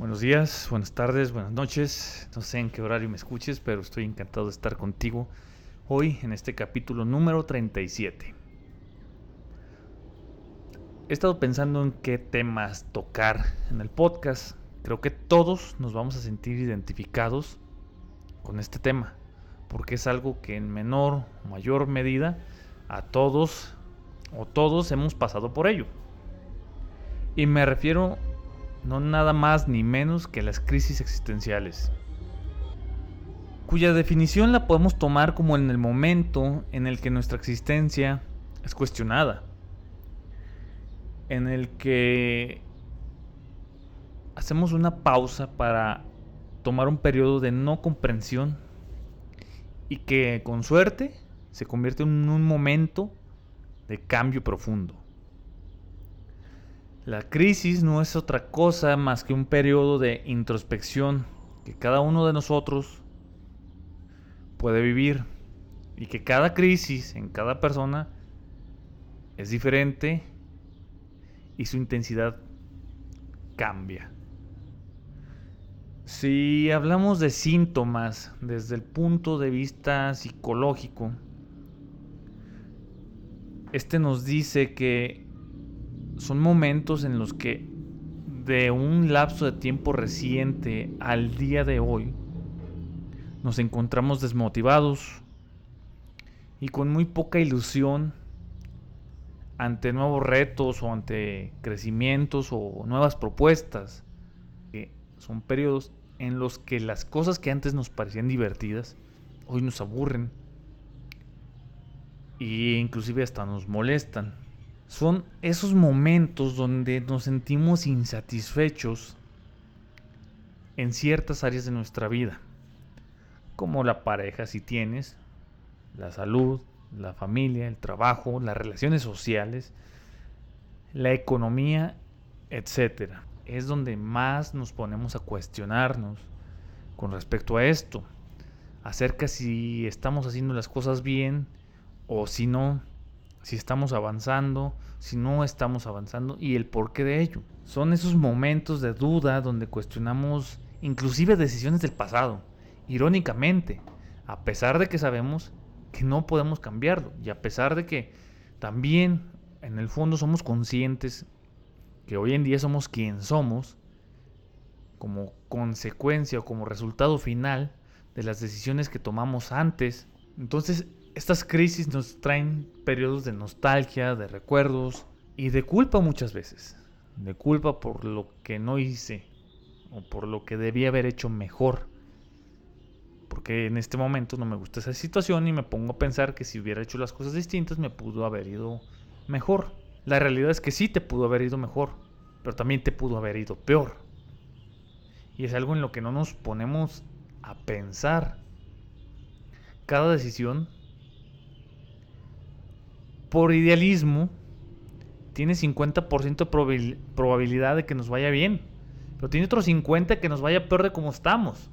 Buenos días, buenas tardes, buenas noches. No sé en qué horario me escuches, pero estoy encantado de estar contigo hoy en este capítulo número 37. He estado pensando en qué temas tocar en el podcast. Creo que todos nos vamos a sentir identificados con este tema, porque es algo que en menor o mayor medida a todos o todos hemos pasado por ello. Y me refiero no nada más ni menos que las crisis existenciales, cuya definición la podemos tomar como en el momento en el que nuestra existencia es cuestionada, en el que hacemos una pausa para tomar un periodo de no comprensión y que con suerte se convierte en un momento de cambio profundo. La crisis no es otra cosa más que un periodo de introspección que cada uno de nosotros puede vivir y que cada crisis en cada persona es diferente y su intensidad cambia. Si hablamos de síntomas desde el punto de vista psicológico, este nos dice que son momentos en los que de un lapso de tiempo reciente al día de hoy nos encontramos desmotivados y con muy poca ilusión ante nuevos retos o ante crecimientos o nuevas propuestas. son periodos en los que las cosas que antes nos parecían divertidas hoy nos aburren e inclusive hasta nos molestan son esos momentos donde nos sentimos insatisfechos en ciertas áreas de nuestra vida, como la pareja si tienes, la salud, la familia, el trabajo, las relaciones sociales, la economía, etc. Es donde más nos ponemos a cuestionarnos con respecto a esto, acerca si estamos haciendo las cosas bien o si no, si estamos avanzando, si no estamos avanzando y el porqué de ello. Son esos momentos de duda donde cuestionamos inclusive decisiones del pasado, irónicamente, a pesar de que sabemos que no podemos cambiarlo y a pesar de que también en el fondo somos conscientes que hoy en día somos quien somos como consecuencia o como resultado final de las decisiones que tomamos antes. Entonces estas crisis nos traen periodos de nostalgia, de recuerdos y de culpa muchas veces. De culpa por lo que no hice o por lo que debía haber hecho mejor. Porque en este momento no me gusta esa situación y me pongo a pensar que si hubiera hecho las cosas distintas me pudo haber ido mejor. La realidad es que sí te pudo haber ido mejor, pero también te pudo haber ido peor. Y es algo en lo que no nos ponemos a pensar. Cada decisión por idealismo, tiene 50% de probabilidad de que nos vaya bien. Pero tiene otro 50% que nos vaya peor de como estamos.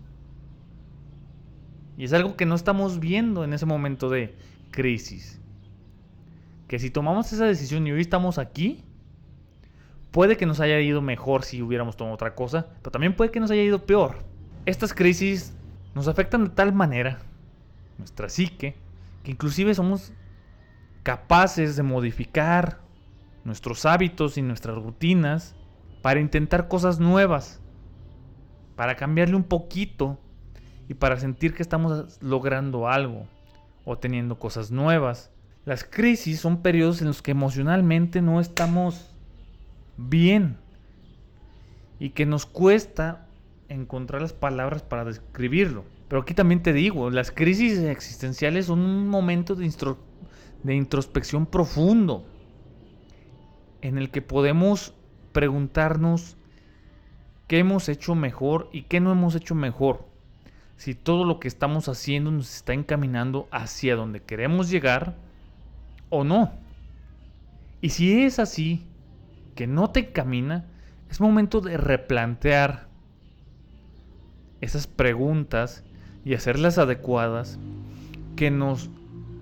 Y es algo que no estamos viendo en ese momento de crisis. Que si tomamos esa decisión y hoy estamos aquí, puede que nos haya ido mejor si hubiéramos tomado otra cosa, pero también puede que nos haya ido peor. Estas crisis nos afectan de tal manera, nuestra psique, que inclusive somos capaces de modificar nuestros hábitos y nuestras rutinas para intentar cosas nuevas, para cambiarle un poquito y para sentir que estamos logrando algo o teniendo cosas nuevas. Las crisis son periodos en los que emocionalmente no estamos bien y que nos cuesta encontrar las palabras para describirlo. Pero aquí también te digo, las crisis existenciales son un momento de, de introspección profundo, en el que podemos preguntarnos qué hemos hecho mejor y qué no hemos hecho mejor. Si todo lo que estamos haciendo nos está encaminando hacia donde queremos llegar o no. Y si es así, que no te encamina, es momento de replantear esas preguntas y hacerlas adecuadas que nos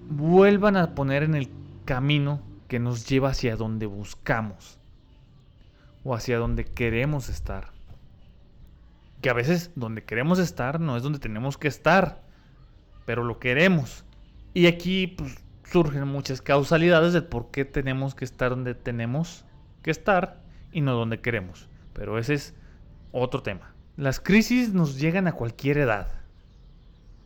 vuelvan a poner en el camino que nos lleva hacia donde buscamos o hacia donde queremos estar. Que a veces donde queremos estar no es donde tenemos que estar, pero lo queremos. Y aquí pues, surgen muchas causalidades del por qué tenemos que estar donde tenemos que estar y no donde queremos. Pero ese es otro tema. Las crisis nos llegan a cualquier edad.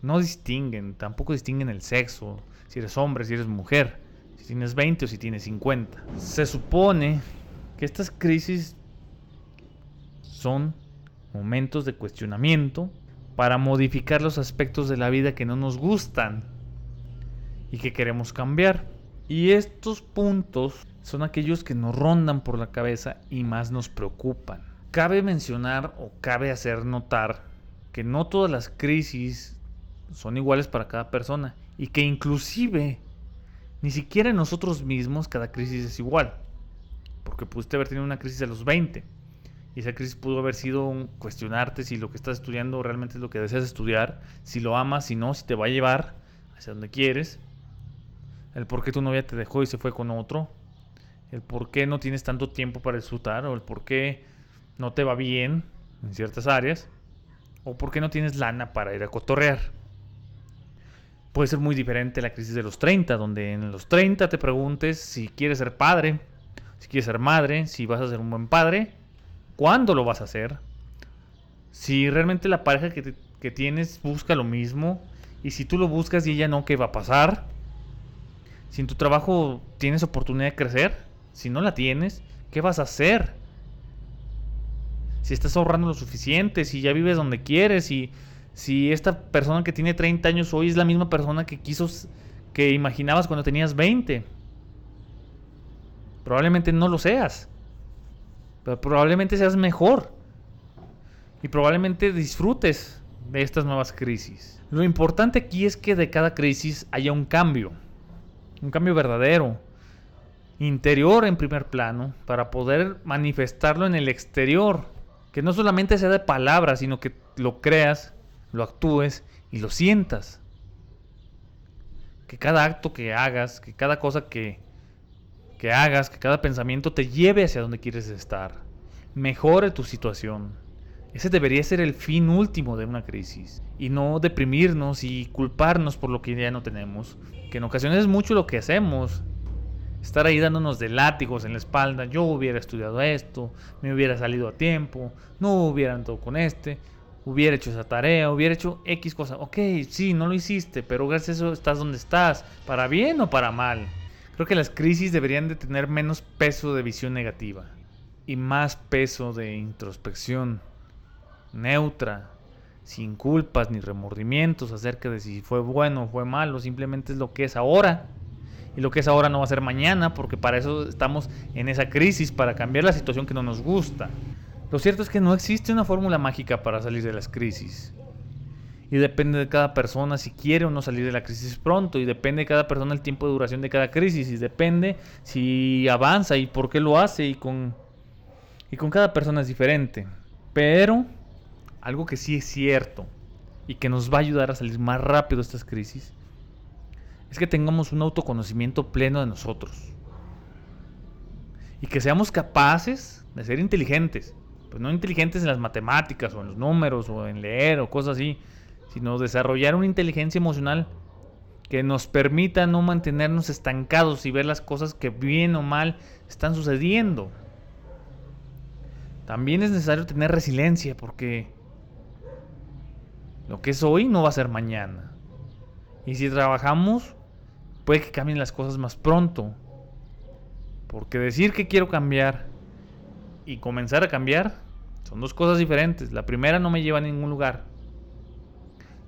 No distinguen, tampoco distinguen el sexo, si eres hombre, si eres mujer, si tienes 20 o si tienes 50. Se supone que estas crisis son momentos de cuestionamiento para modificar los aspectos de la vida que no nos gustan y que queremos cambiar. Y estos puntos son aquellos que nos rondan por la cabeza y más nos preocupan. Cabe mencionar o cabe hacer notar que no todas las crisis son iguales para cada persona y que inclusive ni siquiera nosotros mismos cada crisis es igual. Porque pudiste haber tenido una crisis a los 20 y esa crisis pudo haber sido cuestionarte si lo que estás estudiando realmente es lo que deseas estudiar, si lo amas, si no, si te va a llevar hacia donde quieres el por qué tu novia te dejó y se fue con otro, el por qué no tienes tanto tiempo para disfrutar, o el por qué no te va bien en ciertas áreas, o por qué no tienes lana para ir a cotorrear. Puede ser muy diferente la crisis de los 30, donde en los 30 te preguntes si quieres ser padre, si quieres ser madre, si vas a ser un buen padre, cuándo lo vas a hacer, si realmente la pareja que, que tienes busca lo mismo, y si tú lo buscas y ella no, ¿qué va a pasar? Si en tu trabajo tienes oportunidad de crecer, si no la tienes, ¿qué vas a hacer? Si estás ahorrando lo suficiente, si ya vives donde quieres, si, si esta persona que tiene 30 años hoy es la misma persona que quiso, que imaginabas cuando tenías 20. Probablemente no lo seas. Pero probablemente seas mejor. Y probablemente disfrutes de estas nuevas crisis. Lo importante aquí es que de cada crisis haya un cambio un cambio verdadero, interior en primer plano, para poder manifestarlo en el exterior. Que no solamente sea de palabras, sino que lo creas, lo actúes y lo sientas. Que cada acto que hagas, que cada cosa que, que hagas, que cada pensamiento te lleve hacia donde quieres estar. Mejore tu situación. Ese debería ser el fin último de una crisis. Y no deprimirnos y culparnos por lo que ya no tenemos. Que en ocasiones es mucho lo que hacemos. Estar ahí dándonos de látigos en la espalda. Yo hubiera estudiado esto, me hubiera salido a tiempo, no hubiera entrado con este, hubiera hecho esa tarea, hubiera hecho X cosa. Ok, sí, no lo hiciste, pero gracias a eso estás donde estás. ¿Para bien o para mal? Creo que las crisis deberían de tener menos peso de visión negativa y más peso de introspección neutra, sin culpas ni remordimientos acerca de si fue bueno o fue malo, simplemente es lo que es ahora. Y lo que es ahora no va a ser mañana, porque para eso estamos en esa crisis, para cambiar la situación que no nos gusta. Lo cierto es que no existe una fórmula mágica para salir de las crisis. Y depende de cada persona si quiere o no salir de la crisis pronto. Y depende de cada persona el tiempo de duración de cada crisis. Y depende si avanza y por qué lo hace. Y con, y con cada persona es diferente. Pero algo que sí es cierto y que nos va a ayudar a salir más rápido de estas crisis, es que tengamos un autoconocimiento pleno de nosotros. Y que seamos capaces de ser inteligentes. Pues no inteligentes en las matemáticas o en los números o en leer o cosas así, sino desarrollar una inteligencia emocional que nos permita no mantenernos estancados y ver las cosas que bien o mal están sucediendo. También es necesario tener resiliencia porque lo que es hoy no va a ser mañana. Y si trabajamos, puede que cambien las cosas más pronto. Porque decir que quiero cambiar y comenzar a cambiar son dos cosas diferentes. La primera no me lleva a ningún lugar.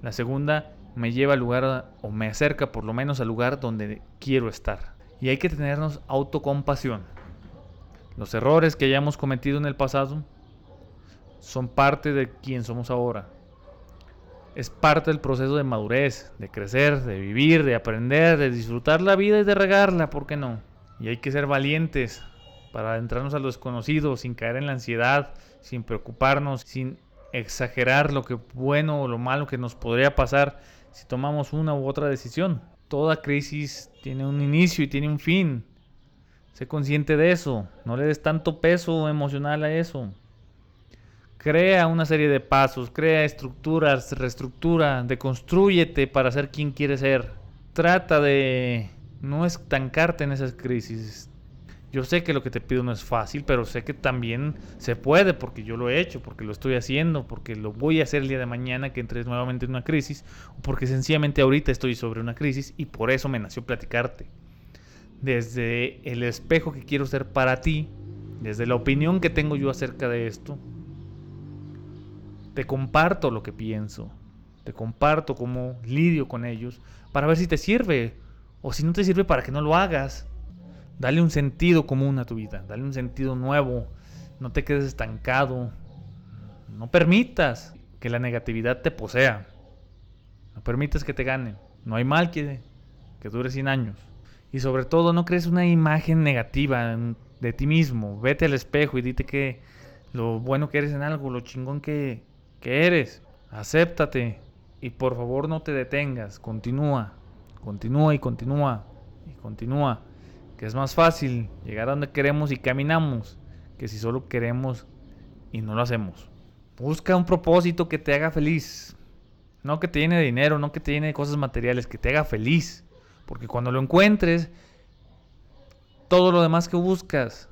La segunda me lleva al lugar o me acerca por lo menos al lugar donde quiero estar. Y hay que tenernos autocompasión. Los errores que hayamos cometido en el pasado son parte de quien somos ahora es parte del proceso de madurez, de crecer, de vivir, de aprender, de disfrutar la vida y de regarla, ¿por qué no? Y hay que ser valientes para adentrarnos a lo desconocido, sin caer en la ansiedad, sin preocuparnos, sin exagerar lo que bueno o lo malo que nos podría pasar si tomamos una u otra decisión. Toda crisis tiene un inicio y tiene un fin. Sé consciente de eso, no le des tanto peso emocional a eso. Crea una serie de pasos, crea estructuras, reestructura, deconstrúyete para ser quien quieres ser. Trata de no estancarte en esas crisis. Yo sé que lo que te pido no es fácil, pero sé que también se puede porque yo lo he hecho, porque lo estoy haciendo, porque lo voy a hacer el día de mañana que entres nuevamente en una crisis, o porque sencillamente ahorita estoy sobre una crisis y por eso me nació platicarte. Desde el espejo que quiero ser para ti, desde la opinión que tengo yo acerca de esto, te comparto lo que pienso, te comparto cómo lidio con ellos para ver si te sirve o si no te sirve para que no lo hagas. Dale un sentido común a tu vida, dale un sentido nuevo, no te quedes estancado, no permitas que la negatividad te posea, no permitas que te gane, no hay mal que, que dure 100 años. Y sobre todo no crees una imagen negativa de ti mismo, vete al espejo y dite que lo bueno que eres en algo, lo chingón que, que eres. Acéptate y por favor no te detengas. Continúa, continúa y continúa y continúa. Que es más fácil llegar a donde queremos y caminamos que si solo queremos y no lo hacemos. Busca un propósito que te haga feliz. No que te llene de dinero, no que te llene de cosas materiales, que te haga feliz. Porque cuando lo encuentres, todo lo demás que buscas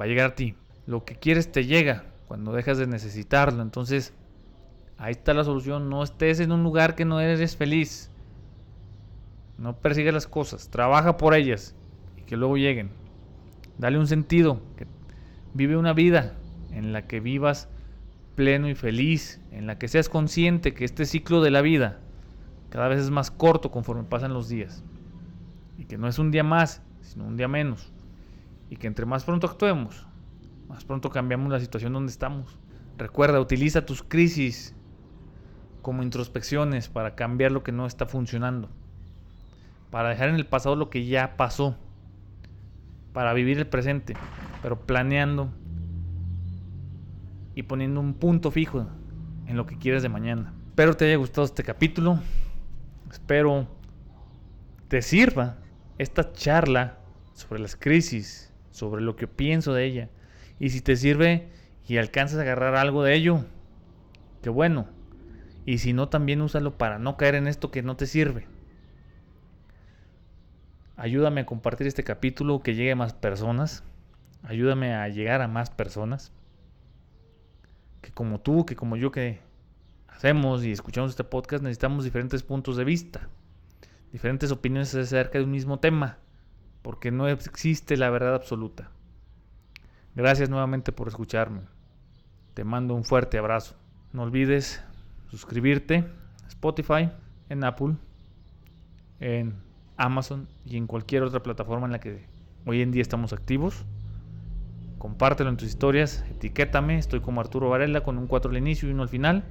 va a llegar a ti. Lo que quieres te llega cuando dejas de necesitarlo. Entonces, Ahí está la solución. No estés en un lugar que no eres feliz. No persigas las cosas. Trabaja por ellas que luego lleguen. Dale un sentido. vive una vida en la que vivas pleno y feliz. En la que seas consciente que este ciclo de la vida cada vez es más corto conforme pasan los días. Y que no es un día más, sino un día menos. Y que entre más pronto actuemos, más pronto cambiamos la situación donde estamos. Recuerda, utiliza tus crisis como introspecciones para cambiar lo que no está funcionando, para dejar en el pasado lo que ya pasó, para vivir el presente, pero planeando y poniendo un punto fijo en lo que quieres de mañana. Espero te haya gustado este capítulo, espero te sirva esta charla sobre las crisis, sobre lo que pienso de ella, y si te sirve y alcanzas a agarrar algo de ello, qué bueno. Y si no, también úsalo para no caer en esto que no te sirve. Ayúdame a compartir este capítulo, que llegue a más personas. Ayúdame a llegar a más personas. Que como tú, que como yo que hacemos y escuchamos este podcast, necesitamos diferentes puntos de vista. Diferentes opiniones acerca de un mismo tema. Porque no existe la verdad absoluta. Gracias nuevamente por escucharme. Te mando un fuerte abrazo. No olvides suscribirte Spotify, en Apple, en Amazon y en cualquier otra plataforma en la que hoy en día estamos activos. Compártelo en tus historias, etiquétame, estoy como Arturo Varela con un 4 al inicio y uno al final.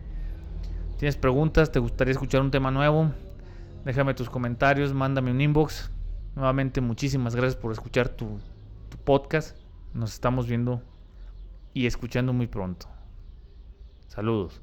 ¿Tienes preguntas? ¿Te gustaría escuchar un tema nuevo? Déjame tus comentarios, mándame un inbox. Nuevamente muchísimas gracias por escuchar tu, tu podcast. Nos estamos viendo y escuchando muy pronto. Saludos.